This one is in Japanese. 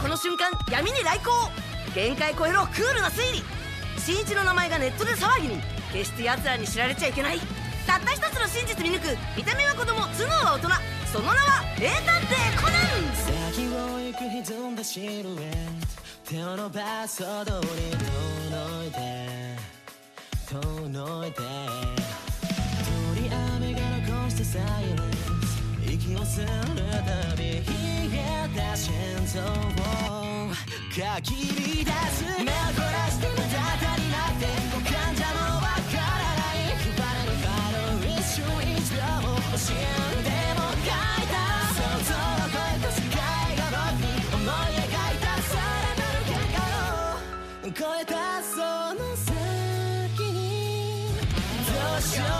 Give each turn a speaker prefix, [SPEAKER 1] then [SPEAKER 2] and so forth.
[SPEAKER 1] この瞬間闇に来航限界超えろクールな推理新一の名前がネットで騒ぎに決して奴らに知られちゃいけないたった一つの真実見抜く見た目は子供頭脳は大人その名は名探偵コナン
[SPEAKER 2] 先を行く歪んだシルエット手を伸ばすほどに遠のいて遠のいて通り雨が残したサイレンス息をするたび冷えた心像をかき乱す目を凝らしてま無駄になって五感じゃもうわからないバファバロ一瞬一秒も死んでも書いた想像を超えた世界が僕に思い描いたさらなる限界を超えたその先にどうしよう